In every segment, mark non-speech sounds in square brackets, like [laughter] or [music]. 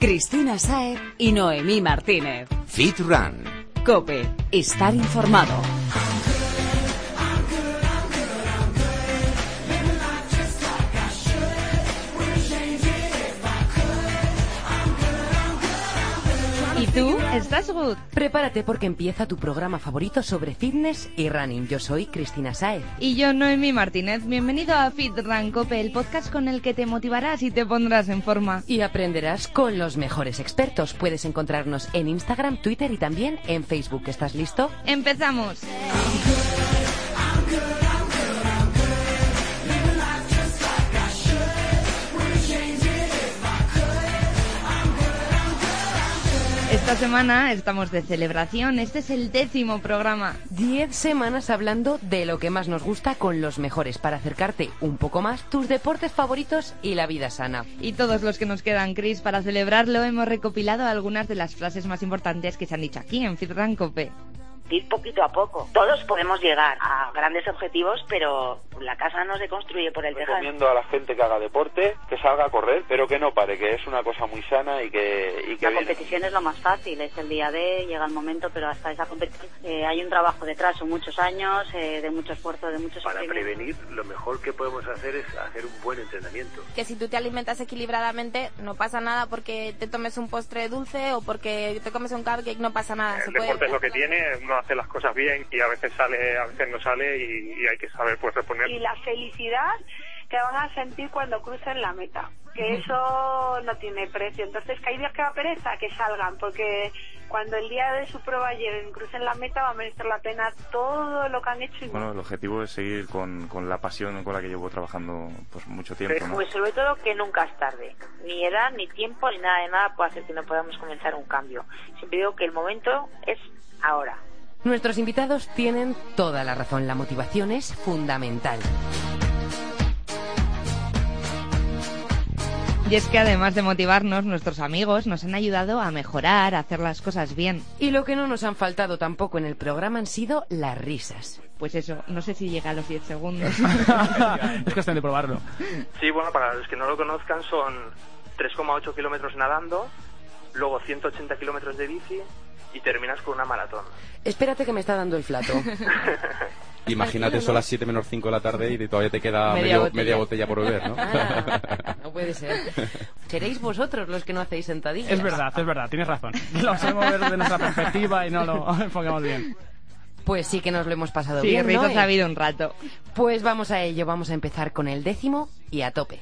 Cristina Saer y Noemí Martínez. Fit Run. Cope, estar informado. ¿Estás good? Prepárate porque empieza tu programa favorito sobre fitness y running. Yo soy Cristina Saez. Y yo, Noemi Martínez. Bienvenido a Fit Run Cope, el podcast con el que te motivarás y te pondrás en forma. Y aprenderás con los mejores expertos. Puedes encontrarnos en Instagram, Twitter y también en Facebook. ¿Estás listo? ¡Empezamos! Esta semana estamos de celebración. Este es el décimo programa. Diez semanas hablando de lo que más nos gusta con los mejores para acercarte un poco más tus deportes favoritos y la vida sana. Y todos los que nos quedan, Chris, para celebrarlo hemos recopilado algunas de las frases más importantes que se han dicho aquí en FitRan Cope ir poquito a poco. Todos podemos llegar a grandes objetivos, pero la casa no se construye por el tejado. Recomiendo a la gente que haga deporte, que salga a correr, pero que no pare, que es una cosa muy sana y que... Y que la competición es lo más fácil, es el día de, llega el momento, pero hasta esa competición eh, hay un trabajo detrás, son muchos años, eh, de mucho esfuerzo, de muchos Para prevenir, lo mejor que podemos hacer es hacer un buen entrenamiento. Que si tú te alimentas equilibradamente, no pasa nada porque te tomes un postre dulce o porque te comes un cupcake, no pasa nada. El deporte es lo que tiene, no hace las cosas bien y a veces sale, a veces no sale y, hay que saber pues reponer. Y la felicidad que van a sentir cuando crucen la meta, que eso no tiene precio. Entonces, que hay días que va a pereza, que salgan, porque cuando el día de su prueba lleguen, crucen la meta, va a merecer la pena todo lo que han hecho. bueno, el objetivo es seguir con, con, la pasión con la que llevo trabajando pues mucho tiempo. Pues sobre todo que nunca es tarde. Ni edad, ni tiempo, ni nada de nada puede hacer que no podamos comenzar un cambio. Siempre digo que el momento es ahora. Nuestros invitados tienen toda la razón. La motivación es fundamental. Y es que además de motivarnos, nuestros amigos nos han ayudado a mejorar, a hacer las cosas bien. Y lo que no nos han faltado tampoco en el programa han sido las risas. Pues eso, no sé si llega a los 10 segundos. [laughs] es cuestión de probarlo. Sí, bueno, para los que no lo conozcan son 3,8 kilómetros nadando, luego 180 kilómetros de bici y terminas con una maratón. Espérate que me está dando el flato. [laughs] Imagínate, son las 7 menos 5 de la tarde y todavía te queda media, botella. por beber, ¿no? Ah, no puede ser. [laughs] Seréis vosotros los que no hacéis sentadillas. Es verdad, es verdad, tienes razón. Lo hacemos desde nuestra perspectiva y no lo [laughs] enfocamos bien. Pues sí que nos lo hemos pasado sí, bien. Sí, ¿no? ha habido un rato. Pues vamos a ello, vamos a empezar con el décimo y a tope.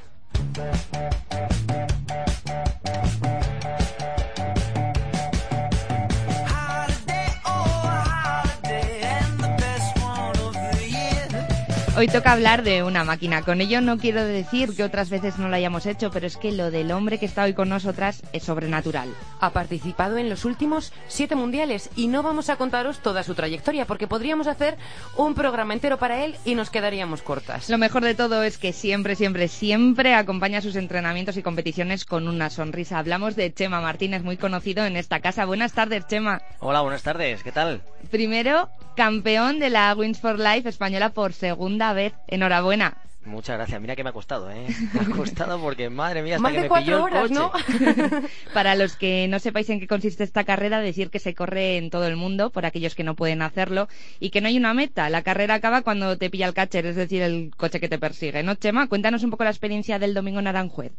Hoy toca hablar de una máquina. Con ello no quiero decir que otras veces no lo hayamos hecho, pero es que lo del hombre que está hoy con nosotras es sobrenatural. Ha participado en los últimos siete mundiales y no vamos a contaros toda su trayectoria porque podríamos hacer un programa entero para él y nos quedaríamos cortas. Lo mejor de todo es que siempre, siempre, siempre acompaña sus entrenamientos y competiciones con una sonrisa. Hablamos de Chema Martínez, muy conocido en esta casa. Buenas tardes, Chema. Hola, buenas tardes. ¿Qué tal? Primero, campeón de la Wins for Life española por segunda vez. Enhorabuena. Muchas gracias. Mira que me ha costado, ¿eh? [laughs] Me ha costado porque, madre mía, hasta Más que de me pilló cuatro el horas, coche. ¿no? [laughs] Para los que no sepáis en qué consiste esta carrera, decir que se corre en todo el mundo, por aquellos que no pueden hacerlo, y que no hay una meta. La carrera acaba cuando te pilla el catcher, es decir, el coche que te persigue. ¿No, Chema? Cuéntanos un poco la experiencia del domingo en Aranjuez.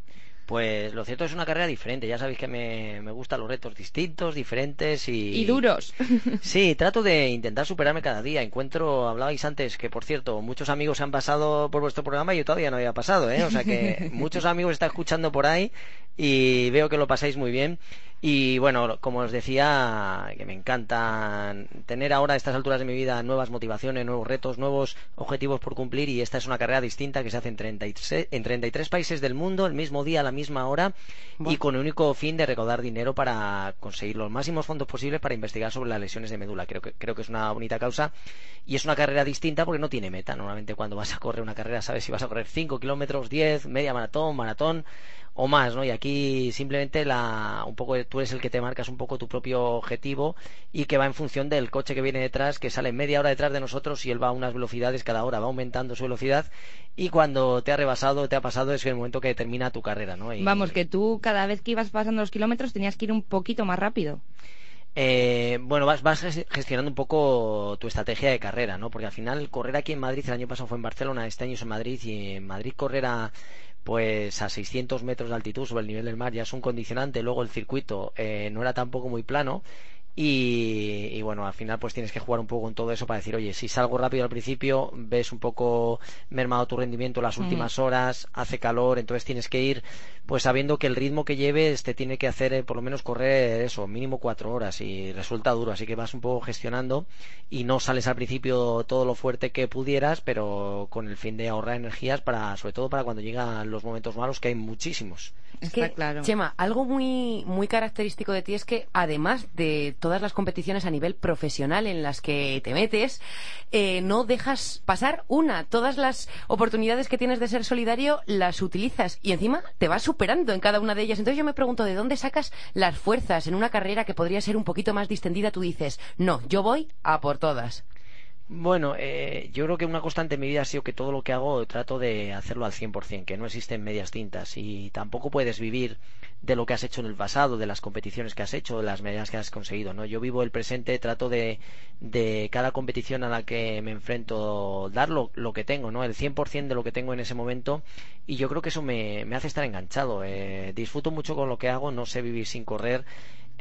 Pues lo cierto es una carrera diferente. Ya sabéis que me, me gustan los retos distintos, diferentes y... Y duros. [laughs] Sí, trato de intentar superarme cada día. Encuentro, hablabais antes que, por cierto, muchos amigos se han pasado por vuestro programa y yo todavía no había pasado, ¿eh? O sea que [laughs] muchos amigos están escuchando por ahí y veo que lo pasáis muy bien. Y bueno, como os decía, que me encanta tener ahora a estas alturas de mi vida nuevas motivaciones, nuevos retos, nuevos objetivos por cumplir y esta es una carrera distinta que se hace en 33, en 33 países del mundo, el mismo día, a la misma hora y con el único fin de recaudar dinero para conseguir los máximos fondos posibles para investigar sobre las lesiones de médula. Creo que, creo que es una bonita causa y es una carrera distinta porque no tiene meta. Normalmente cuando vas a correr una carrera sabes si vas a correr 5 kilómetros, 10, media maratón, maratón o más, ¿no? Y aquí simplemente la, un poco tú eres el que te marcas un poco tu propio objetivo y que va en función del coche que viene detrás, que sale media hora detrás de nosotros y él va a unas velocidades cada hora, va aumentando su velocidad y cuando te ha rebasado, te ha pasado, es el momento que termina tu carrera, ¿no? Y- Vamos, que tú cada vez que ibas pasando los kilómetros tenías que ir un poquito más rápido. Eh, bueno, vas, vas ges- gestionando un poco tu estrategia de carrera, ¿no? Porque al final correr aquí en Madrid, el año pasado fue en Barcelona, este año es en Madrid y en Madrid correr a pues a 600 metros de altitud sobre el nivel del mar ya es un condicionante. Luego el circuito eh, no era tampoco muy plano y, y bueno, al final pues tienes que jugar un poco con todo eso para decir, oye, si salgo rápido al principio, ves un poco mermado tu rendimiento las últimas horas, hace calor, entonces tienes que ir pues sabiendo que el ritmo que lleves te tiene que hacer eh, por lo menos correr eso, mínimo cuatro horas y resulta duro, así que vas un poco gestionando y no sales al principio todo lo fuerte que pudieras, pero con el fin de ahorrar energías para, sobre todo para cuando llegan los momentos malos, que hay muchísimos. Es que, Chema, algo muy, muy característico de ti es que, además de todas las competiciones a nivel profesional en las que te metes, eh, no dejas pasar una. Todas las oportunidades que tienes de ser solidario las utilizas y encima te vas superando en cada una de ellas. Entonces yo me pregunto, ¿de dónde sacas las fuerzas en una carrera que podría ser un poquito más distendida? Tú dices, no, yo voy a por todas. Bueno, eh, yo creo que una constante en mi vida ha sido que todo lo que hago trato de hacerlo al 100%, que no existen medias tintas y tampoco puedes vivir de lo que has hecho en el pasado, de las competiciones que has hecho, de las medallas que has conseguido, ¿no? Yo vivo el presente, trato de, de cada competición a la que me enfrento dar lo, lo que tengo, ¿no? El 100% de lo que tengo en ese momento y yo creo que eso me, me hace estar enganchado. Eh, disfruto mucho con lo que hago, no sé vivir sin correr.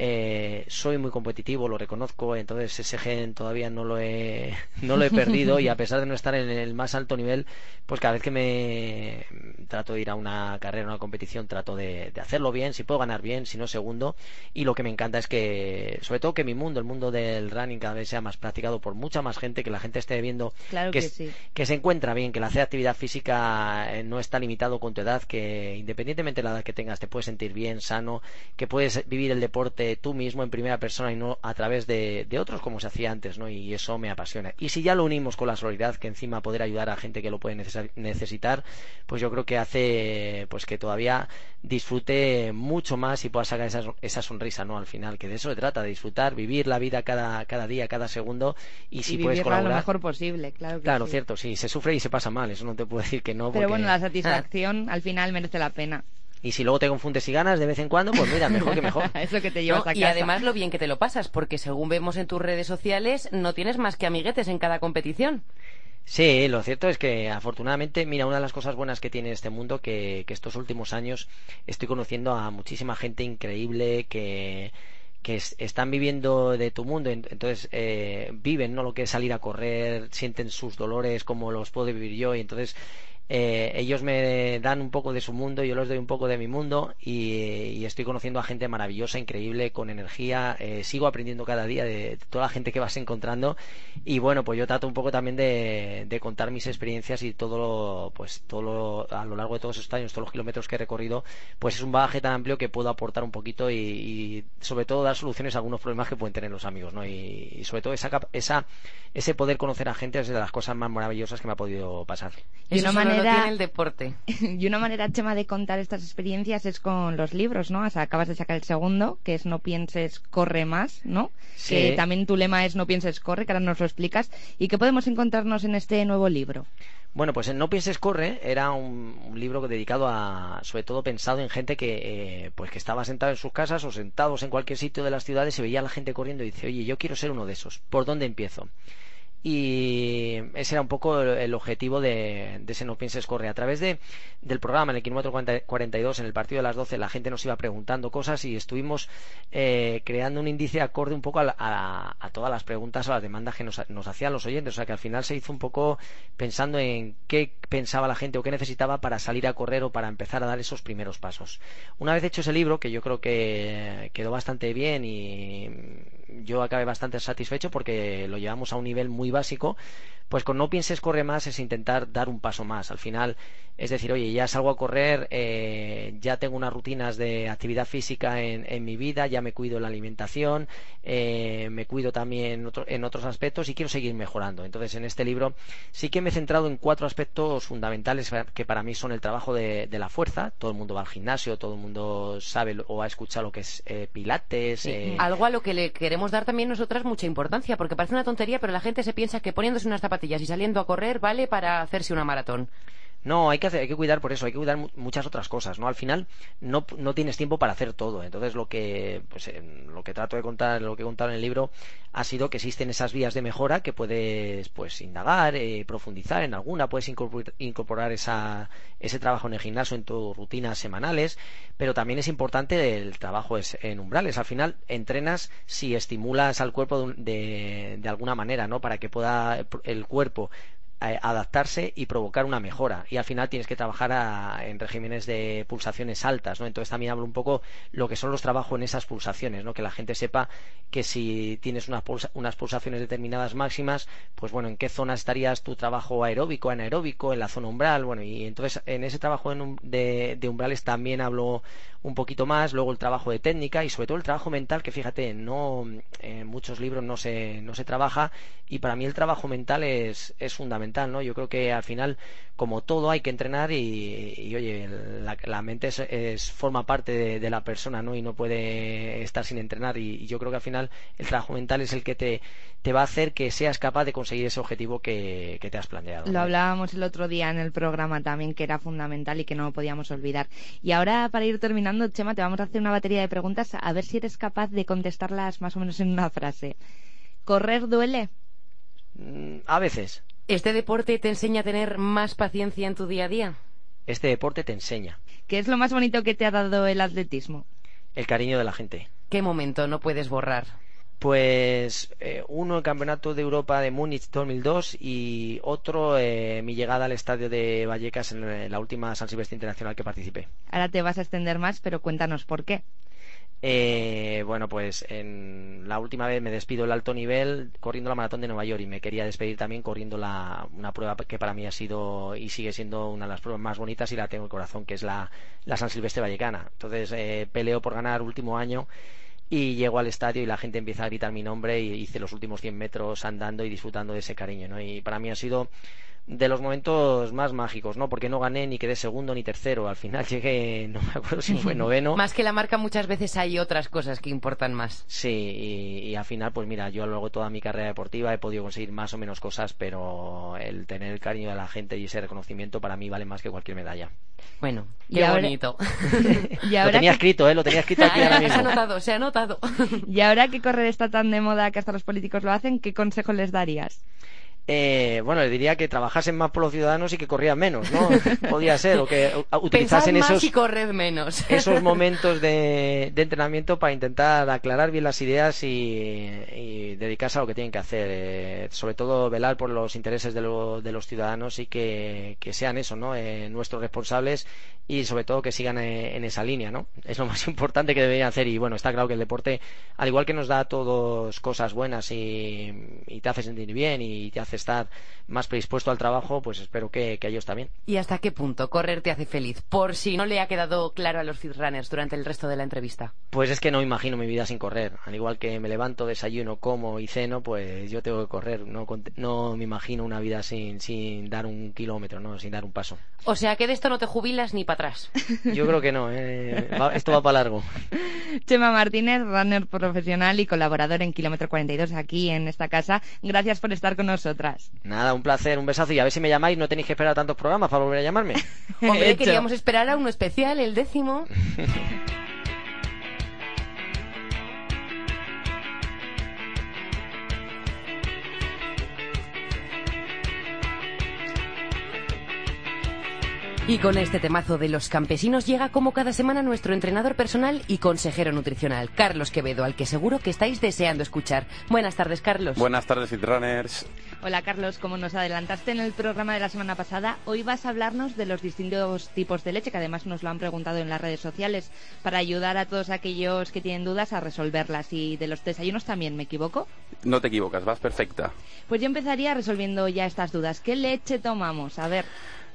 Eh, soy muy competitivo, lo reconozco, entonces ese gen todavía no lo he, [laughs] no lo he perdido y a [laughs] pesar de no estar en el más alto nivel, pues cada vez que me trato de ir a una carrera, a una competición, trato de, de hacerlo bien, si puedo ganar bien, si no segundo, y lo que me encanta es que, sobre todo que mi mundo, el mundo del running cada vez sea más practicado por mucha más gente, que la gente esté viendo Claro que sí. que se encuentra bien, que el hacer actividad física eh, no está limitado con tu edad, que independientemente de la edad que tengas te puedes sentir bien, sano, que puedes vivir el deporte tú mismo en primera persona y no a través de, de otros como se hacía antes, ¿no? Y eso me apasiona. Y si ya lo unimos con la solidaridad, que encima poder ayudar a gente que lo puede necesitar, pues yo creo que hace pues que todavía disfrute mucho más y pueda sacar esa, esa sonrisa, ¿no? Al final, que de eso se trata, de disfrutar, vivir la vida cada, cada día, cada segundo y si y puedes vivirla lo colaborar. mejor posible, claro que Claro, sí. cierto, sí, se sufre y se pasa mal, eso no te puedo decir que no. Pero porque- bueno, la satisfacción al final merece la pena. Y si luego te confundes y ganas de vez en cuando, pues mira, mejor que mejor. [laughs] es lo que te llevas No, a y casa. además lo bien que te lo pasas, porque según vemos en tus redes sociales, no tienes más que amiguetes en cada competición. Sí, lo cierto es que afortunadamente, mira, una de las cosas buenas que tiene este mundo, que, que estos últimos años estoy conociendo a muchísima gente increíble que, que es- están viviendo de tu mundo, en- entonces eh, viven no lo que es salir a correr, sienten sus dolores como los puedo vivir yo y entonces eh, ellos me dan un poco de su mundo, yo les doy un poco de mi mundo y, y estoy conociendo a gente maravillosa, increíble, con energía, eh, sigo aprendiendo cada día de, de toda la gente que vas encontrando y bueno, pues yo trato un poco también de, de contar mis experiencias y todo lo, pues todo lo- a lo largo de todos estos años, todos los kilómetros que he recorrido, pues es un bagaje tan amplio que puedo aportar un poquito y, y sobre todo dar soluciones a algunos problemas que pueden tener los amigos, ¿no? Y, y sobre todo esa, esa, ese poder conocer a gente es de las cosas más maravillosas que me ha podido pasar. Y Eso una lo manera- tiene el deporte. [laughs] Y una manera, Chema, de contar estas experiencias es con los libros, ¿no? O sea, acabas de sacar el segundo, que es No pienses, corre más, ¿no? Sí. Que también tu lema es No pienses, corre, que ahora nos lo explicas. ¿Y qué podemos encontrarnos en este nuevo libro? Bueno, pues en No pienses corre era un, un libro dedicado a, sobre todo pensado en gente que, eh, pues que estaba sentado en sus casas o sentados en cualquier sitio de las ciudades y veía a la gente corriendo y dice, oye, yo quiero ser uno de esos. ¿Por dónde empiezo? Y ese era un poco el, objetivo de, de ese No pienses corre. A través de, del programa en el kilómetro 40 42, en el partido de las 12, la gente nos iba preguntando cosas y estuvimos eh, creando un índice acorde un poco a, a- a todas las preguntas o las demandas que nos, nos hacían los oyentes. O sea que al final se hizo un poco pensando en qué pensaba la gente o qué necesitaba para salir a correr o para empezar a dar esos primeros pasos. Una vez hecho ese libro, que yo creo que quedó bastante bien y yo acabé bastante satisfecho porque lo llevamos a un nivel muy básico, pues con no pienses corre más es intentar dar un paso más. Al final es decir, oye, ya salgo a correr, eh, ya tengo unas rutinas de actividad física en, en mi vida, ya me cuido la alimentación, eh, me cuido también en otros aspectos y quiero seguir mejorando. Entonces, en este libro sí que me he centrado en cuatro aspectos fundamentales que para mí son el trabajo de, de la fuerza. Todo el mundo va al gimnasio, todo el mundo sabe o ha escuchado lo que es eh, pilates. Sí. Algo a lo que le queremos dar también nosotras mucha importancia, porque parece una tontería, pero la gente se piensa que poniéndose unas zapatillas y saliendo a correr vale para hacerse una maratón. No, hay que, hacer, hay que cuidar por eso, hay que cuidar muchas otras cosas, ¿no? Al final no, no tienes tiempo para hacer todo. Entonces lo que, pues, lo que trato de contar, lo que he contado en el libro, ha sido que existen esas vías de mejora que puedes, pues, indagar, eh, profundizar en alguna, puedes incorporar, esa, ese trabajo en el gimnasio en tus rutinas semanales, pero también es importante el trabajo en umbrales. Al final entrenas si estimulas al cuerpo de, de alguna manera, ¿no? Para que pueda el cuerpo adaptarse y provocar una mejora. Y al final tienes que trabajar en regímenes de pulsaciones altas, ¿no? Entonces también hablo un poco lo que son los trabajos en esas pulsaciones, ¿no? Que la gente sepa que si tienes unas, unas pulsaciones determinadas máximas, pues bueno, en qué zona estarías tu trabajo aeróbico, anaeróbico, en la zona umbral, bueno, y entonces en ese trabajo de, de umbrales también hablo un poquito más, luego el trabajo de técnica y sobre todo el trabajo mental, que fíjate, no en muchos libros no se, no se trabaja y para mí el trabajo mental es, es fundamental, ¿no? Yo creo que al final, como todo, hay que entrenar y, oye, la, mente es, forma parte de, la persona, ¿no? Y no puede estar sin entrenar y, yo creo que al final el trabajo mental es el que te, te va a hacer que seas capaz de conseguir ese objetivo que, te has planteado. Lo hablábamos el otro día en el programa también, que era fundamental y que no podíamos olvidar. Y ahora, para ir terminando, Chema, te vamos a hacer una batería de preguntas a ver si eres capaz de contestarlas más o menos en una frase. ¿Correr duele? Mm, a veces. ¿Este deporte te enseña a tener más paciencia en tu día a día? Este deporte te enseña. ¿Qué es lo más bonito que te ha dado el atletismo? El cariño de la gente. ¿Qué momento no puedes borrar? Pues eh, uno el Campeonato de Europa de Múnich 2002 y otro eh, mi llegada al estadio de Vallecas en la última San Silvestre Internacional que participé. Ahora te vas a extender más, pero cuéntanos por qué. Eh, bueno, pues en la última vez me despido el alto nivel corriendo la maratón de Nueva York y me quería despedir también corriendo la, una prueba que para mí ha sido y sigue siendo una de las pruebas más bonitas y la tengo en el corazón, que es la, la San Silvestre Vallecana. Entonces eh, peleo por ganar último año y llego al estadio y la gente empieza a gritar mi nombre y hice los últimos 100 metros andando y disfrutando de ese cariño, ¿no? Y para mí ha sido de los momentos más mágicos, ¿no? Porque no gané ni quedé segundo ni tercero. Al final [laughs] llegué, no me acuerdo si fue [laughs] noveno. Más que la marca, muchas veces hay otras cosas que importan más. Sí, y, al final, pues mira, yo a lo largo de toda mi carrera deportiva he podido conseguir más o menos cosas, pero el tener el cariño de la gente y ese reconocimiento para mí vale más que cualquier medalla. Bueno, qué bonito. [laughs] lo tenía escrito, ¿eh? Lo tenía escrito aquí ahora mismo. Se ha notado, se ha notado. y ahora que correr está tan de moda que hasta los políticos lo hacen, ¿qué consejo les darías? Eh, bueno, le diría que trabajasen más por los ciudadanos y que corrían menos, ¿no? [laughs] Podía ser, o que utilizasen esos, y corred menos. [laughs] esos [laughs] momentos de, de, entrenamiento para intentar aclarar bien las ideas y, y dedicarse a lo que tienen que hacer. Eh, sobre todo velar por los intereses de, lo, de los ciudadanos y que, que sean eso, ¿no? Eh, nuestros responsables y sobre todo que sigan eh, en esa línea, ¿no? Es lo más importante que deberían hacer y bueno, está claro que el deporte, al igual que nos da a todos cosas buenas y, y te hace sentir bien y te hace estar más predispuesto al trabajo, pues espero que, que, ellos también. ¿Y hasta qué punto correr te hace feliz? Por si no le ha quedado claro a los runners durante el resto de la entrevista. Pues es que no imagino mi vida sin correr. Al igual que me levanto, desayuno, como y ceno, pues yo tengo que correr. No, no me imagino una vida sin, sin dar un kilómetro, no, sin dar un paso. O sea que de esto no te jubilas ni para atrás. [laughs] Yo creo que no, ¿eh? esto va para largo. [laughs] Chema Martínez, runner profesional y colaborador en Kilómetro 42 aquí en esta casa. Gracias por estar con nosotras. Nada, un placer, un besazo y a ver si me llamáis, no tenéis que esperar tantos programas para volver a llamarme. [laughs] Hombre, queríamos esperar a uno especial, el décimo. [laughs] Y con este temazo de los campesinos llega como cada semana nuestro entrenador personal y consejero nutricional, Carlos Quevedo, al que seguro que estáis deseando escuchar. Buenas tardes, Carlos. Buenas tardes, Fitrunners. Hola, Carlos. Como nos adelantaste en el programa de la semana pasada, hoy vas a hablarnos de los distintos tipos de leche, que además nos lo han preguntado en las redes sociales, para ayudar a todos aquellos que tienen dudas a resolverlas. Y de los desayunos también, ¿me equivoco? No te equivocas, vas perfecta. Pues yo empezaría resolviendo ya estas dudas. ¿Qué leche tomamos? A ver.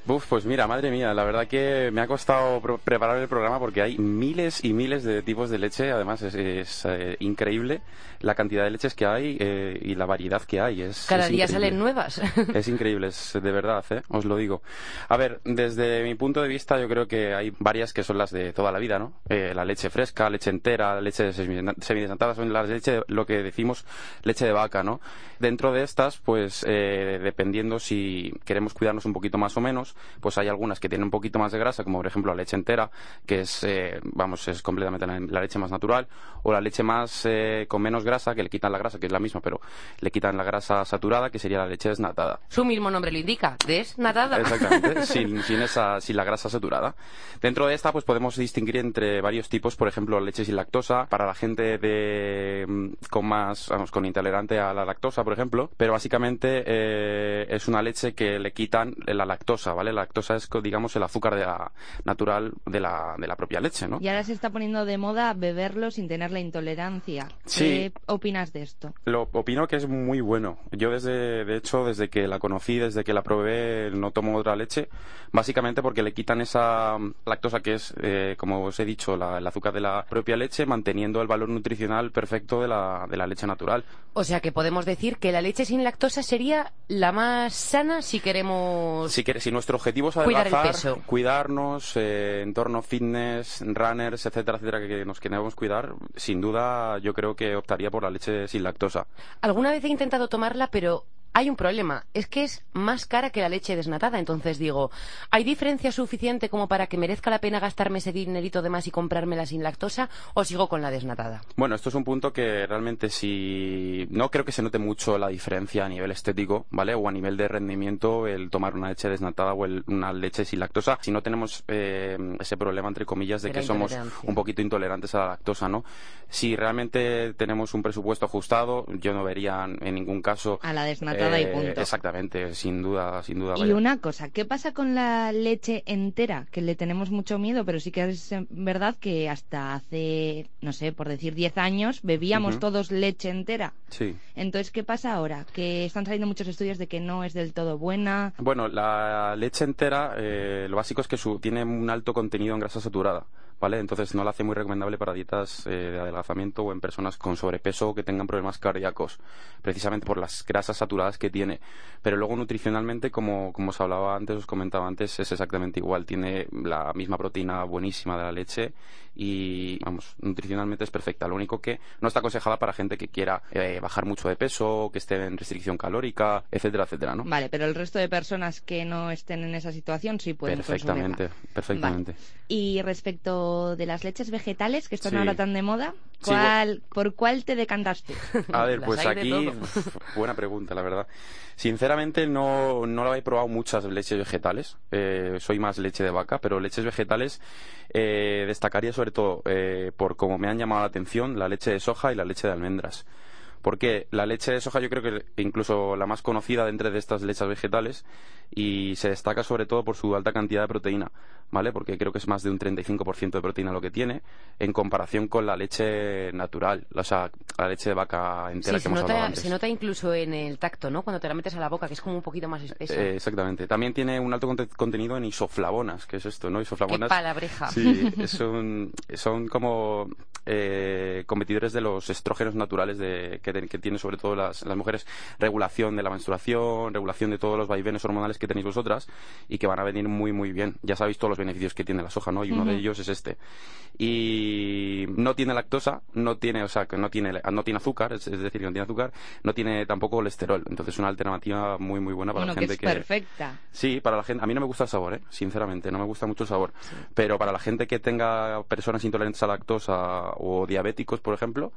Uf, pues mira, madre mía, la verdad que me ha costado preparar el programa porque hay miles y miles de tipos de leche, además es, eh, increíble la cantidad de leches que hay eh, y la variedad que hay. Es, Cada día salen nuevas. [laughs] es increíble, es de verdad, ¿eh? os lo digo. A ver, desde mi punto de vista yo creo que hay varias que son las de toda la vida, ¿no? la leche fresca, leche entera, leche semidesantada, son las leche, lo que decimos leche de vaca, ¿no? Dentro de estas, pues dependiendo si queremos cuidarnos un poquito más o menos, pues hay algunas que tienen un poquito más de grasa, como por ejemplo la leche entera, que es, eh, vamos, es completamente la, leche más natural, o la leche más eh, con menos grasa, que le quitan la grasa, que es la misma, pero le quitan la grasa saturada, que sería la leche desnatada. Su mismo nombre lo indica, desnatada. Exactamente, [laughs] sin, sin, esa, sin la grasa saturada. Dentro de esta, pues podemos distinguir entre varios tipos, por ejemplo, leche sin lactosa, para la gente de, mm, con más, vamos, con intolerante a la lactosa, por ejemplo, pero básicamente eh, es una leche que le quitan la lactosa, ¿vale? La lactosa es, digamos, el azúcar de la, natural de la, de la propia leche, ¿no? Y ahora se está poniendo de moda beberlo sin tener la intolerancia. ¿Qué opinas de esto? Lo opino que es muy bueno. Yo desde, de hecho, desde que la conocí, desde que la probé, no tomo otra leche, básicamente porque le quitan esa lactosa que es, eh, como os he dicho, el azúcar de la propia leche, manteniendo el valor nutricional perfecto de la, de la leche natural. O sea que podemos decir que la leche sin lactosa sería la más sana si queremos... Si, si nuestro objetivo es adelgazar, cuidarnos, eh, entorno fitness, runners, etcétera, etcétera, que nos queremos cuidar, sin duda yo creo que optaría por la leche sin lactosa. Alguna vez he intentado tomarla, pero hay un problema, es que es más cara que la leche desnatada. Entonces digo, ¿hay diferencia suficiente como para que merezca la pena gastarme ese dinerito de más y comprármela sin lactosa o sigo con la desnatada? Bueno, esto es un punto que realmente si no creo que se note mucho la diferencia a nivel estético, ¿vale? O a nivel de rendimiento el tomar una leche desnatada o una leche sin lactosa, si no tenemos eh, ese problema entre comillas de que somos un poquito intolerantes a la lactosa, ¿no? Si realmente tenemos un presupuesto ajustado, yo no vería en ningún caso a la desnatada eh, exactamente, sin duda, sin duda. Y una cosa, ¿qué pasa con la leche entera? Que le tenemos mucho miedo, pero sí que es verdad que hasta hace, no sé, por decir 10 años, bebíamos todos leche entera. Sí. Entonces, ¿qué pasa ahora? Que están saliendo muchos estudios de que no es del todo buena. Bueno, la leche entera, eh, lo básico es que su, tiene un alto contenido en grasa saturada. ¿Vale? Entonces no la hace muy recomendable para dietas eh, de adelgazamiento o en personas con sobrepeso o que tengan problemas cardíacos, precisamente por las grasas saturadas que tiene. Pero luego nutricionalmente, como, como os hablaba antes, os comentaba antes, es exactamente igual. Tiene la misma proteína buenísima de la leche y, vamos, nutricionalmente es perfecta. Lo único que no está aconsejada para gente que quiera eh, bajar mucho de peso, que esté en restricción calórica, etcétera, etcétera, ¿no? Vale, pero el resto de personas que no estén en esa situación sí pueden Perfectamente, perfectamente. Y respecto de las leches vegetales, que están ahora tan de moda, ¿cuál, ¿por cuál te decantaste? A ver, pues aquí, [laughs] buena pregunta, la verdad. Sinceramente no, no lo he probado muchas leches vegetales. Eh, soy más leche de vaca, pero leches vegetales eh, destacaría sobre todo eh, por cómo me han llamado la atención la leche de soja y la leche de almendras. Porque la leche de soja yo creo que incluso la más conocida dentro de estas leches vegetales y se destaca sobre todo por su alta cantidad de proteína, ¿vale? Porque creo que es más de un 35% de proteína lo que tiene en comparación con la leche natural, o sea, la leche de vaca entera que hemos nota, hablado antes. Se nota incluso en el tacto, ¿no? Cuando te la metes a la boca, que es como un poquito más espesa. Eh, exactamente. También tiene un alto contenido en isoflavonas, que es esto, ¿no? Isoflavonas. Qué palabreja. Sí, [laughs] son, son como eh, competidores de los estrógenos naturales de, que que tiene sobre todo las, las mujeres, regulación de la menstruación, regulación de todos los vaivenes hormonales que tenéis vosotras y que van a venir muy, muy bien. Ya sabéis todos los beneficios que tiene la soja, ¿no? Y uno de ellos es este. Y no tiene lactosa, no tiene, o sea, que no tiene, no tiene azúcar, es, decir, que no tiene azúcar, no tiene tampoco colesterol. Entonces es una alternativa muy, muy buena para la gente que... Es perfecta. Sí, para la gente. A mí no me gusta el sabor, ¿eh? Sinceramente, no me gusta mucho el sabor. Pero para la gente que tenga personas intolerantes a lactosa o diabéticos, por ejemplo,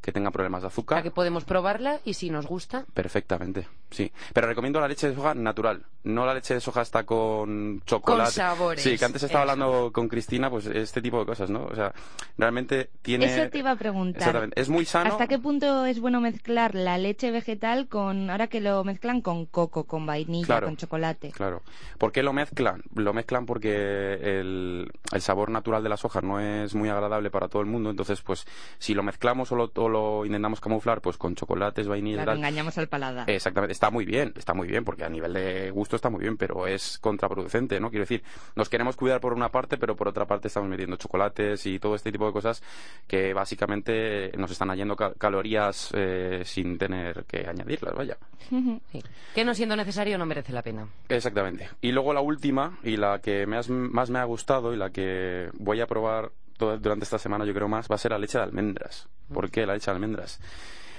que tenga problemas de O azúcar. sea, que podemos probarla y si nos gusta. Perfectamente, sí. Pero recomiendo la leche de soja natural, no la leche de soja está con chocolate. Con sabores, Sí, que antes estaba eso. hablando con Cristina, pues este tipo de cosas, ¿no? O sea, realmente tiene... Eso te iba a preguntar. Exactamente. Es muy sano. ¿Hasta qué punto es bueno mezclar la leche vegetal con, ahora que lo mezclan con coco, con vainilla, Claro. con chocolate? Claro. ¿Por qué lo mezclan? Lo mezclan porque el, el sabor natural de la soja no es muy agradable para todo el mundo. Entonces, pues, si lo mezclamos o lo, o lo intentamos camuflar, pues con chocolates, vainilla Claro, engañamos al paladar. Exactamente, está muy bien, está muy bien, porque a nivel de gusto está muy bien, pero es contraproducente, ¿no? Quiero decir, nos queremos cuidar por una parte, pero por otra parte estamos metiendo chocolates y todo este tipo de cosas que básicamente nos están añadiendo ca- calorías eh, sin tener que añadirlas, vaya. [laughs] Sí. Que no siendo necesario no merece la pena. Exactamente. Y luego la última, y la que me has- más me ha gustado y la que voy a probar toda- durante esta semana, yo creo más, va a ser la leche de almendras. ¿Por qué la leche de almendras?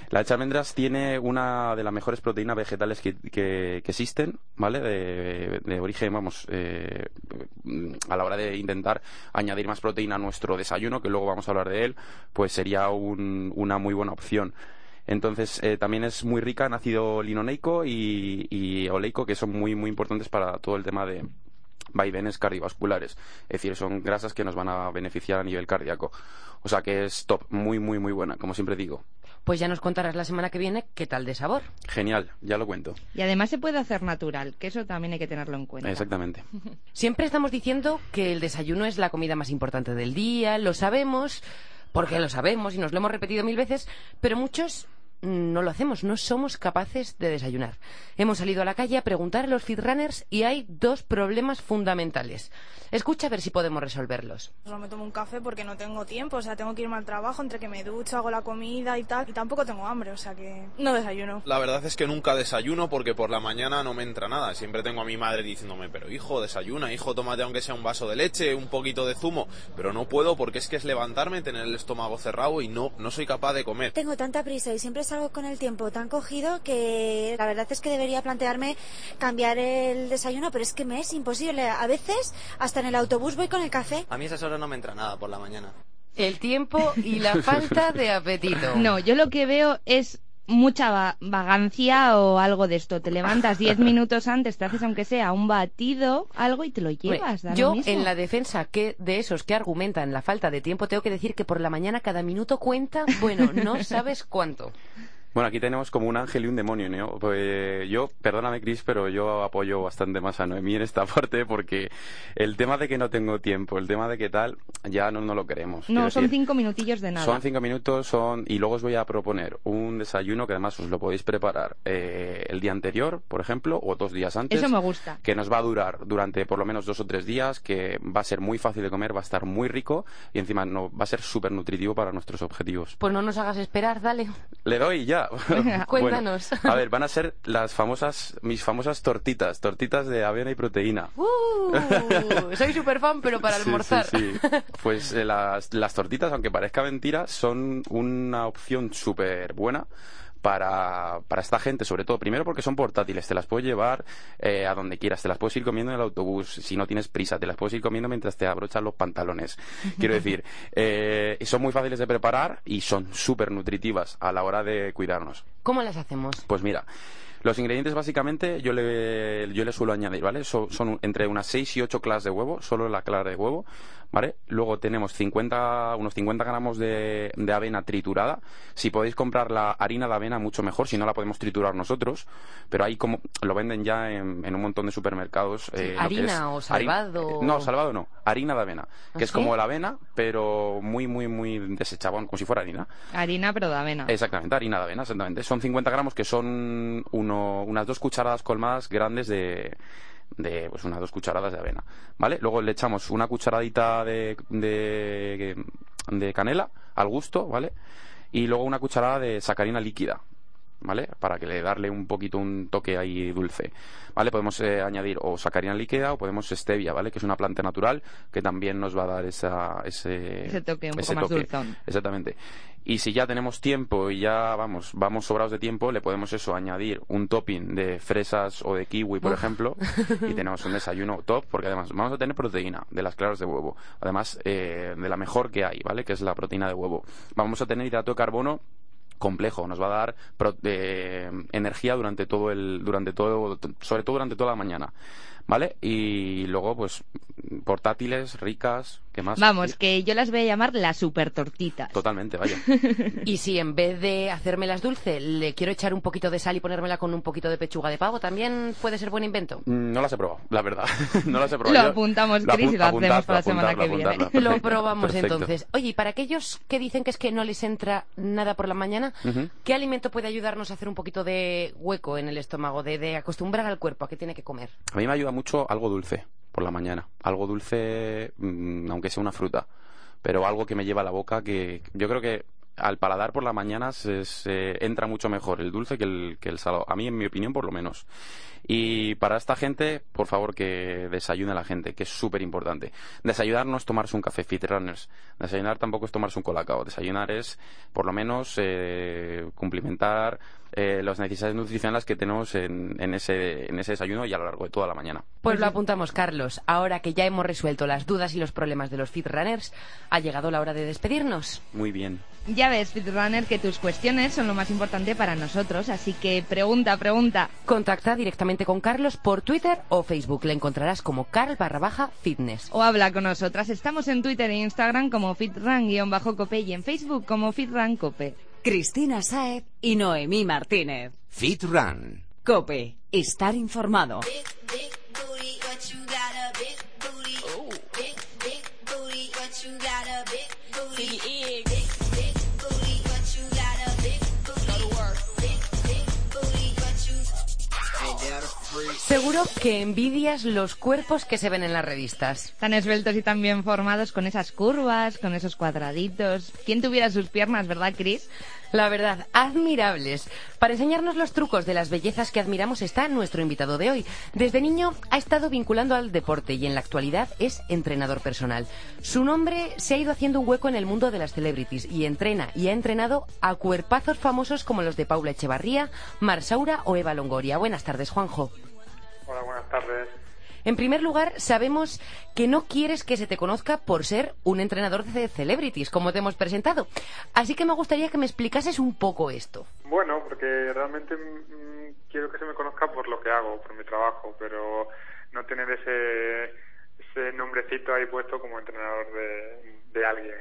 La leche de almendras tiene una de las mejores proteínas vegetales que, que- que existen, ¿vale? De, de origen, vamos, eh, a la hora de intentar añadir más proteína a nuestro desayuno, que luego vamos a hablar de él, pues sería un- una muy buena opción. Entonces, eh, también es muy rica en ácido linoleico y, y oleico, que son muy, muy importantes para todo el tema de vaivenes cardiovasculares. Es decir, son grasas que nos van a beneficiar a nivel cardíaco. O sea que es top, muy, muy, muy buena, como siempre digo. Pues ya nos contarás la semana que viene qué tal de sabor. Genial, ya lo cuento. Y además se puede hacer natural, que eso también hay que tenerlo en cuenta. Exactamente. [laughs] Siempre estamos diciendo que el desayuno es la comida más importante del día, lo sabemos, porque lo sabemos y nos lo hemos repetido mil veces, pero muchos no lo hacemos, no somos capaces de desayunar. Hemos salido a la calle a preguntar a los feedrunners y hay dos problemas fundamentales. Escucha a ver si podemos resolverlos. Solo me tomo un café porque no tengo tiempo, o sea, tengo que irme al trabajo, entre que me ducho, hago la comida y tal, y tampoco tengo hambre, o sea que no desayuno. La verdad es que nunca desayuno porque por la mañana no me entra nada. Siempre tengo a mi madre diciéndome, pero hijo, desayuna, hijo, tómate aunque sea un vaso de leche, un poquito de zumo. Pero no puedo porque es que es levantarme, tener el estómago cerrado y no, no soy capaz de comer. Tengo tanta prisa y siempre salgo con el tiempo tan cogido que la verdad es que debería plantearme cambiar el desayuno, pero es que me es imposible. A veces hasta en el autobús voy con el café. A mí esas horas no me entra nada por la mañana. El tiempo y la [laughs] falta de apetito. No, yo lo que veo es mucha va- vagancia o algo de esto. Te levantas 10 [laughs] minutos antes, te haces aunque sea un batido, algo y te lo llevas. Yo, mismo. en la defensa que de esos que argumentan la falta de tiempo, tengo que decir que por la mañana cada minuto cuenta, bueno, no [laughs] sabes cuánto. Bueno, aquí tenemos como un ángel y un demonio, ¿no? Pues yo, perdóname Chris, pero yo apoyo bastante más a Noemí en esta [laughs] parte porque el tema de que no tengo tiempo, el tema de que tal, ya no, no lo queremos. No, Quiero son decir, cinco minutillos de nada. Son cinco minutos, son y luego os voy a proponer un desayuno que además os lo podéis preparar eh, el día anterior, por ejemplo, o dos días antes. Eso me gusta. Que nos va a durar durante por lo menos dos o tres días, que va a ser muy fácil de comer, va a estar muy rico y encima no, va a ser súper nutritivo para nuestros objetivos. Pues no nos hagas esperar, dale. Le doy ya. [laughs] Cuéntanos. Bueno, a ver, van a ser las famosas, mis famosas tortitas, tortitas de avena y proteína. Uh, soy super fan, pero para Sí, almorzar. sí, sí. [laughs] Pues eh, las, las tortitas, aunque parezca mentira, son una opción súper buena. Para, para esta gente, sobre todo, primero porque son portátiles, te las puedes llevar eh, a donde quieras, te las puedes ir comiendo en el autobús, si no tienes prisa, te las puedes ir comiendo mientras te abrochas los pantalones. Quiero decir, eh, son muy fáciles de preparar y son súper nutritivas a la hora de cuidarnos. ¿Cómo las hacemos? Pues mira, los ingredientes básicamente yo le, yo le suelo añadir, ¿vale? So- son entre unas 6 y 8 claras de huevo, solo la clara de huevo, ¿vale? Luego tenemos 50, unos 50 gramos de, de avena triturada. Si podéis comprar la harina de avena, mucho mejor, si no la podemos triturar nosotros. Pero ahí como lo venden ya en, en un montón de supermercados. eh, que ¿Harina es o harina- salvado? no, salvado no, harina de avena, que ¿Ah, es sí? como la avena, pero muy, muy, muy desechable, como si fuera harina. Harina, pero de avena. Exactamente, harina de avena, exactamente. Son 50 gramos que son uno, unas dos cucharadas colmadas grandes de, de pues unas dos cucharadas de avena, ¿vale? Luego le echamos una cucharadita de, de, de canela al gusto, ¿vale? Y luego una cucharada de sacarina líquida, ¿vale? Para que le darle un poquito un toque ahí dulce, ¿vale? Podemos eh, añadir o sacarina líquida o podemos stevia, ¿vale? Que es una planta natural que también nos va a dar esa, ese, Ese toque un ese poco más dulzón. Exactamente. Y si ya tenemos tiempo y ya vamos, vamos sobrados de tiempo, le podemos eso añadir un topping de fresas o de kiwi, por Uf. ejemplo, [laughs] y tenemos un desayuno top, porque además vamos a tener proteína de las claras de huevo, además eh, de la mejor que hay, ¿vale? Que es la proteína de huevo. Vamos a tener hidrato de carbono complejo, nos va a dar eh, energía durante todo el, durante todo, sobre todo durante toda la mañana, ¿vale? Y luego, pues, portátiles, ricas, ¿qué más? Vamos, que yo las voy a llamar las super tortitas. Totalmente, vaya. [laughs] Y si en vez de hacérmelas dulce, le quiero echar un poquito de sal y ponérmela con un poquito de pechuga de pavo, también puede ser buen invento. Mm, No las he probado, la verdad. [laughs] no las he probado. Lo apuntamos, Cris, y lo apu- hacemos para la semana que viene. apuntarlo, Lo perfecto, probamos perfecto. entonces. Oye, y para aquellos que dicen que es que no les entra nada por la mañana, Ujú. ¿qué alimento puede ayudarnos a hacer un poquito de hueco en el estómago, de, de acostumbrar al cuerpo a qué tiene que comer? A mí me ayuda mucho algo dulce por la mañana. Algo dulce, mm, aunque sea una fruta. Pero algo que me lleva a la boca que yo creo que al paladar por la mañana se, se entra mucho mejor el dulce que el, que el salado. A mí, en mi opinión, por lo menos. Y para esta gente, por favor, que desayune la gente, que es súper importante. Desayunar no es tomarse un café fit runners. Desayunar tampoco es tomarse un colacao. Desayunar es, por lo menos, eh, cumplimentar eh, las necesidades nutricionales que tenemos en, en, ese, en ese desayuno y a lo largo de toda la mañana. Pues lo apuntamos, Carlos. Ahora que ya hemos resuelto las dudas y los problemas de los fit runners, ha llegado la hora de despedirnos. Muy bien. Ya ves, Fitrunner, que tus cuestiones son lo más importante para nosotros, así que pregunta, pregunta. Contacta directamente con Carlos por Twitter o Facebook. Le encontrarás como Carl barra baja fitness. O habla con nosotras. Estamos en Twitter e Instagram como fitran-cope y en Facebook como fitrancope. Cristina Saez y Noemí Martínez. Fit Run. Cope, estar informado. Seguro que envidias los cuerpos que se ven en las revistas. Tan esbeltos y tan bien formados con esas curvas, con esos cuadraditos. ¿Quién tuviera sus piernas, verdad, Chris? La verdad, admirables. Para enseñarnos los trucos de las bellezas que admiramos está nuestro invitado de hoy. Desde niño ha estado vinculando al deporte y en la actualidad es entrenador personal. Su nombre se ha ido haciendo un hueco en el mundo de las celebrities y entrena y ha entrenado a cuerpazos famosos como los de Paula Echevarría, Mar Saura o Eva Longoria. Buenas tardes, Juanjo. Hola, buenas tardes. En primer lugar, sabemos que no quieres que se te conozca por ser un entrenador de celebrities, como te hemos presentado. Así que me gustaría que me explicases un poco esto. Bueno, porque realmente mm, quiero que se me conozca por lo que hago, por mi trabajo, pero no tener ese, ese nombrecito ahí puesto como entrenador de, de alguien.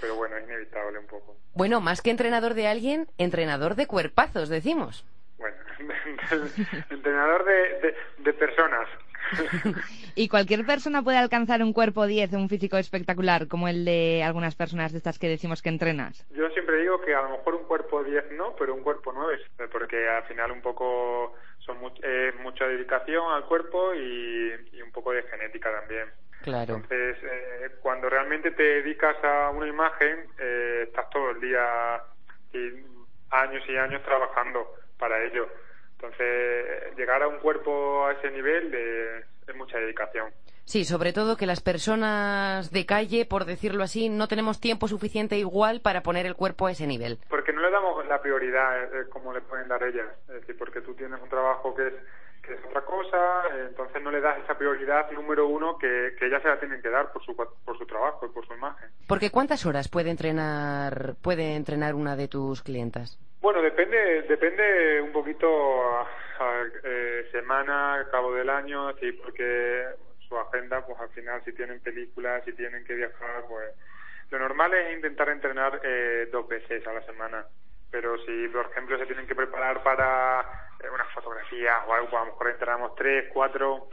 Pero bueno, es inevitable un poco. Bueno, más que entrenador de alguien, entrenador de cuerpazos, decimos. Bueno, [laughs] entrenador de, de, de personas. [laughs] ¿Y cualquier persona puede alcanzar un cuerpo 10 o un físico espectacular como el de algunas personas de estas que decimos que entrenas? Yo siempre digo que a lo mejor un cuerpo 10 no, pero un cuerpo 9, porque al final un poco son mu eh, mucha dedicación al cuerpo y, y, un poco de genética también. Claro. Entonces, eh, cuando realmente te dedicas a una imagen, eh, estás todo el día y años y años trabajando para ello. Entonces, llegar a un cuerpo a ese nivel es mucha dedicación. Sí, sobre todo que las personas de calle, por decirlo así, no tenemos tiempo suficiente igual para poner el cuerpo a ese nivel. Porque no le damos la prioridad eh, como le pueden dar ellas. Es decir, porque tú tienes un trabajo que es que es otra cosa, eh, entonces no le das esa prioridad número uno que, que ellas se la tienen que dar por su, por su trabajo y por su imagen. Porque ¿cuántas horas puede entrenar, puede entrenar una de tus clientas? Bueno, depende, depende un poquito a, a, eh, semana, cabo del año, sí, porque su agenda, pues al final si tienen películas, si tienen que viajar, pues lo normal es intentar entrenar eh, dos veces a la semana. Pero si, por ejemplo, se tienen que preparar para eh, una fotografía o algo, pues a lo mejor entrenamos tres, cuatro.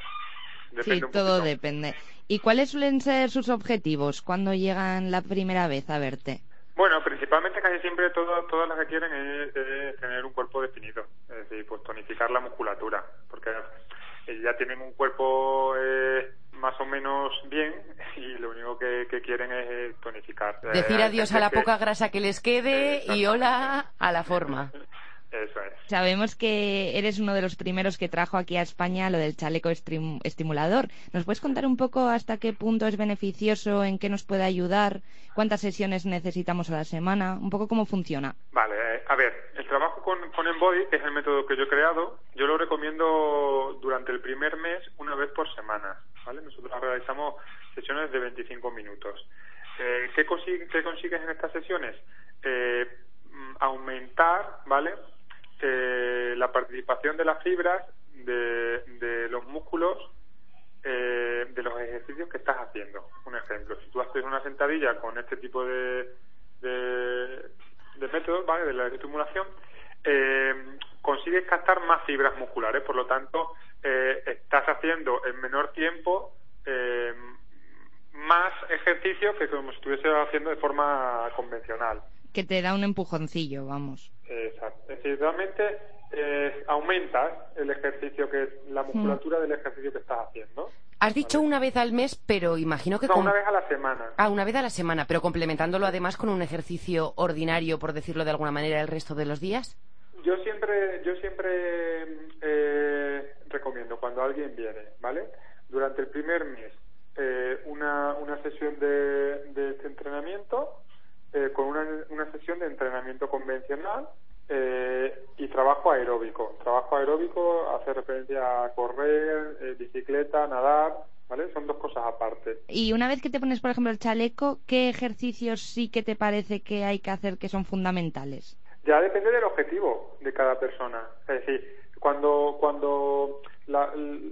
Depende sí, un todo depende. ¿Y cuáles suelen ser sus objetivos cuando llegan la primera vez a verte? Bueno, principalmente casi siempre todo, todas las que quieren es, es, tener un cuerpo definido, es decir, pues tonificar la musculatura, porque ya tienen un cuerpo eh, más o menos bien [laughs] y lo único que, que quieren es tonificar. Decir adiós a la que... poca grasa que les quede y hola a la forma. [laughs] Eso es. Sabemos que eres uno de los primeros que trajo aquí a España lo del chaleco estimulador. ¿Nos puedes contar un poco hasta qué punto es beneficioso, en qué nos puede ayudar, cuántas sesiones necesitamos a la semana, un poco cómo funciona? Vale, eh, a ver, el trabajo con, con que es el método que yo he creado, yo lo recomiendo durante el primer mes una vez por semana. ¿vale? Nosotros realizamos sesiones de 25 minutos. Eh, ¿qué, consigue, ¿Qué consigues en estas sesiones? Eh, mm, aumentar, ¿vale? Eh, la participación de las fibras de, de los músculos eh, de los ejercicios que estás haciendo. Un ejemplo, si tú haces una sentadilla con este tipo de, de, de ¿vale? De la estimulación, eh, consigues captar más fibras musculares, por lo tanto, eh, estás haciendo en menor tiempo eh, más ejercicio que como si estuviese haciendo de forma convencional. Que te da un empujoncillo, vamos. Exacto. Es decir, realmente eh, aumentas el ejercicio que la musculatura del ejercicio que estás haciendo. Has dicho una vez al mes, pero imagino que... No, con- una vez a la semana. Ah, una vez a la semana, pero complementándolo además con un ejercicio ordinario, por decirlo de alguna manera, el resto de los días. Yo siempre, yo siempre eh, recomiendo cuando alguien viene, ¿vale? Durante el primer mes eh, una, una sesión de, de este entrenamiento eh, con una, una sesión de entrenamiento convencional eh, y trabajo aeróbico. Trabajo aeróbico hace referencia a correr, eh, bicicleta, nadar, ¿vale? Son dos cosas aparte. Y una vez que te pones, por ejemplo, el chaleco, ¿qué ejercicios sí que te parece que hay que hacer que son fundamentales? Ya depende del objetivo de cada persona. Es decir, cuando, cuando la, mm,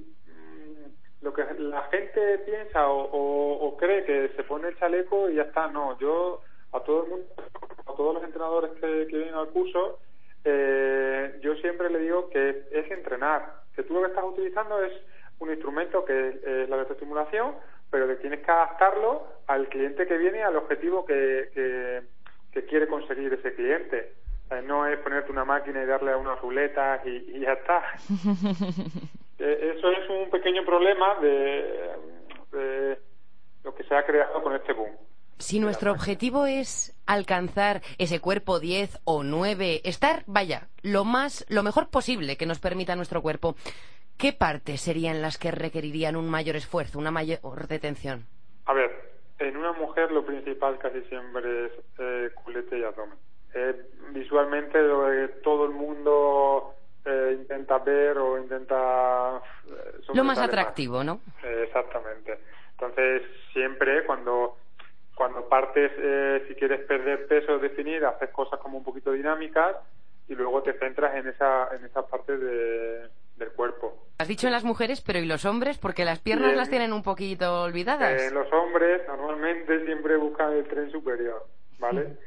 lo que la gente piensa o, o- o cree que se pone el chaleco y ya está, no. Yo a todo el mundo, a todos los entrenadores que, que vienen al curso, eh, yo siempre le digo que es entrenar. Que tú lo que estás utilizando es un instrumento que es, es la electroestimulación, pero que tienes que adaptarlo al cliente que viene, al objetivo que, que, que quiere conseguir ese cliente. Eh, no es ponerte una máquina y darle a unas ruletas y, y ya está. [laughs] Eh, Eso es un pequeño problema de, de lo que se ha creado con este boom. Si nuestro objetivo es alcanzar ese cuerpo 10 o 9, estar, vaya, lo más, lo mejor posible que nos permita nuestro cuerpo, ¿qué partes serían las que requerirían un mayor esfuerzo, una mayor detención? A ver, en una mujer lo principal casi siempre es eh, culete y abdomen. Eh, visualmente lo que todo el mundo eh, intenta ver o intenta... eh, Lo más atractivo, ¿no? Eh, exactamente. Entonces, siempre cuando, cuando partes, eh, si quieres perder peso, definir, haces cosas como un poquito dinámicas y luego te centras en esa, en esa parte de, del cuerpo. Has dicho en las mujeres, pero ¿y los hombres? Porque las piernas Bien. las tienen un poquito olvidadas. Eh, los hombres normalmente siempre buscan el tren superior, ¿vale?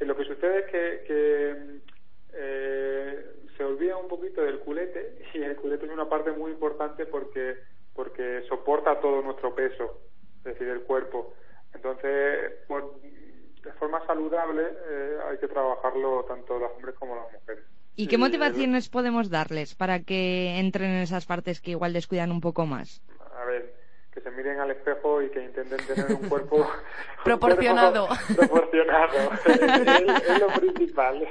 Eh, lo que sucede es que, que, eh, se olvida un poquito del culete [laughs] y el culete es una parte muy importante porque porque soporta todo nuestro peso, es decir, el cuerpo. Entonces, por- de forma saludable eh, hay que trabajarlo tanto los hombres como las mujeres. ¿Y qué motivaciones podemos darles para que entren en esas partes que igual descuidan un poco más? a ver, que se miren al espejo y que intenten tener un cuerpo [laughs] un Proporcionado. cuerpo proporcionado. [laughs] [laughs] es, es lo principal.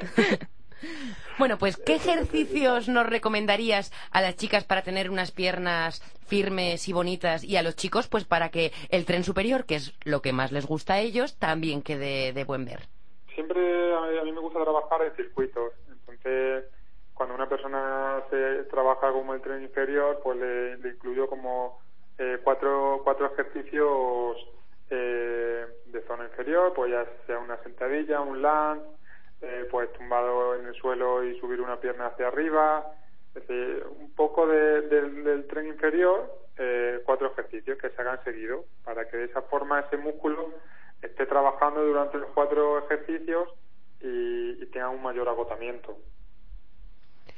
Bueno, pues ¿qué ejercicios nos recomendarías a las chicas para tener unas piernas firmes y bonitas y a los chicos pues para que el tren superior, que es lo que más les gusta a ellos, también quede de buen ver? Siempre a mí, me gusta trabajar en circuitos. Entonces, cuando una persona se trabaja como el tren inferior, pues le, le incluyo como eh, cuatro, cuatro ejercicios eh, de zona inferior, pues ya sea una sentadilla, un lunge, eh, pues tumbado en el suelo y subir una pierna hacia arriba, es decir, un poco de- del- del tren inferior, eh, cuatro ejercicios que se hagan seguido, para que de esa forma ese músculo esté trabajando durante los cuatro ejercicios y, y tenga un mayor agotamiento.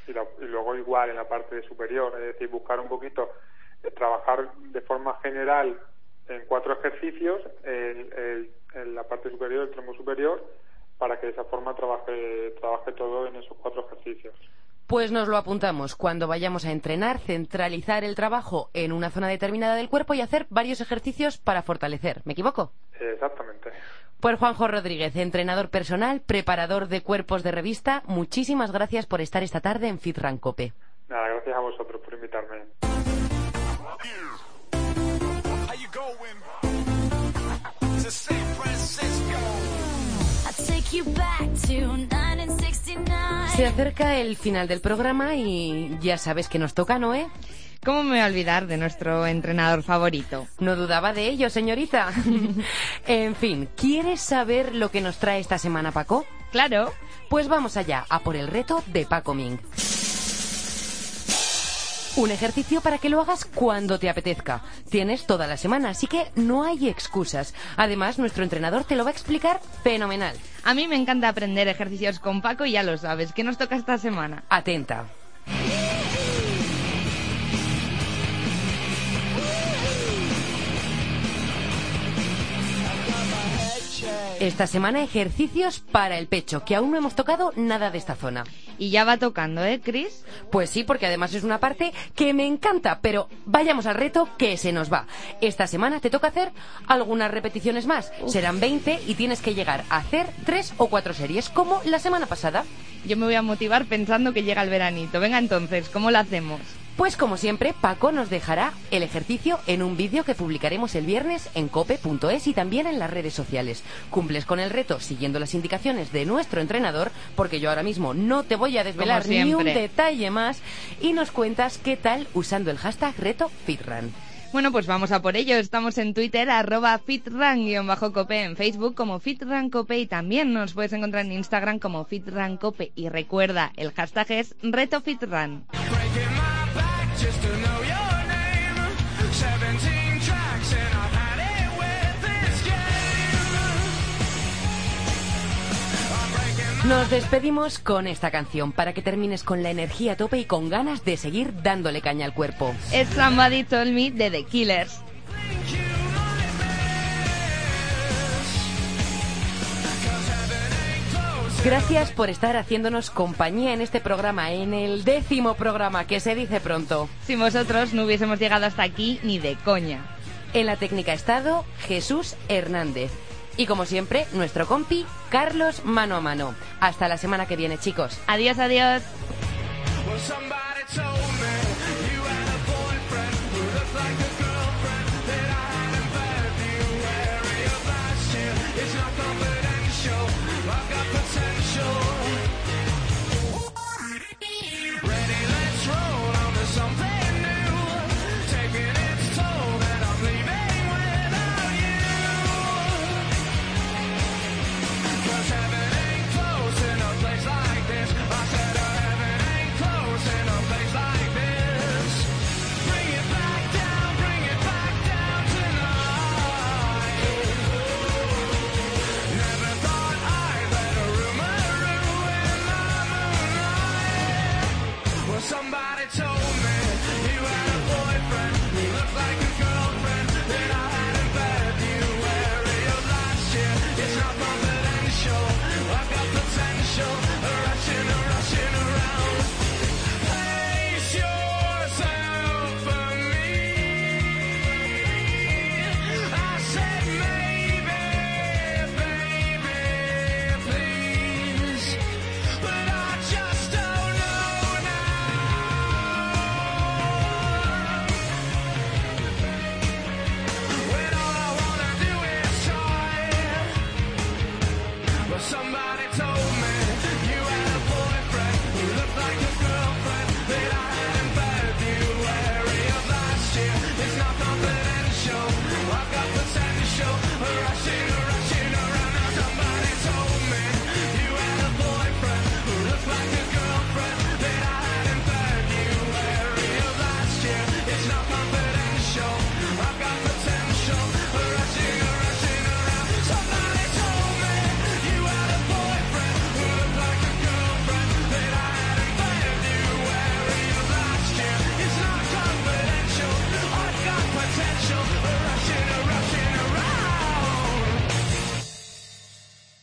Y, la- y luego igual en la parte superior, es decir, buscar un poquito, eh, trabajar de forma general en cuatro ejercicios el- el- en la parte superior, el tronco superior, para que de esa forma trabaje, trabaje todo en esos cuatro ejercicios. Pues nos lo apuntamos cuando vayamos a entrenar, centralizar el trabajo en una zona determinada del cuerpo y hacer varios ejercicios para fortalecer. ¿Me equivoco? Exactamente. Pues Juanjo Rodríguez, entrenador personal, preparador de cuerpos de revista, muchísimas gracias por estar esta tarde en Fit Rancope. Nada, gracias a vosotros por invitarme. to San Francisco. Se acerca el final del programa y ya sabes que nos toca, Noé. ¿Cómo me voy a olvidar de nuestro entrenador favorito? No dudaba de ello, señorita. [laughs] en fin, ¿quieres saber lo que nos trae esta semana, Paco? Claro. Pues vamos allá, a por el reto de Paco Ming. Un ejercicio para que lo hagas cuando te apetezca. Tienes toda la semana, así que no hay excusas. Además, nuestro entrenador te lo va a explicar fenomenal. A mí me encanta aprender ejercicios con Paco y ya lo sabes. ¿Qué nos toca esta semana? Atenta. Esta semana ejercicios para el pecho, que aún no hemos tocado nada de esta zona. Y ya va tocando, ¿eh, Chris? Pues sí, porque además es una parte que me encanta, pero vayamos al reto que se nos va. Esta semana te toca hacer algunas repeticiones más. Serán 20 y tienes que llegar a hacer 3 o 4 series, como la semana pasada. Yo me voy a motivar pensando que llega el veranito. Venga entonces, ¿cómo lo hacemos? Pues como siempre, Paco nos dejará el ejercicio en un vídeo que publicaremos el viernes en cope.es y también en las redes sociales. Cumples con el reto siguiendo las indicaciones de nuestro entrenador, porque yo ahora mismo no te voy a desvelar ni un detalle más, y nos cuentas qué tal usando el hashtag reto FitRun. Bueno, pues vamos a por ello. Estamos en Twitter, arroba fitran-cope, en Facebook como fitrancope y también nos puedes encontrar en Instagram como fitrancope. Y recuerda, el hashtag es reto Nos despedimos con esta canción para que termines con la energía a tope y con ganas de seguir dándole caña al cuerpo. Es Somebody Told Me de The Killers. Gracias por estar haciéndonos compañía en este programa, en el décimo programa, que se dice pronto. Sin vosotros no hubiésemos llegado hasta aquí ni de coña. En la técnica estado Jesús Hernández. Y como siempre, nuestro compi, Carlos Mano a Mano. Hasta la semana que viene, chicos. Adiós, adiós.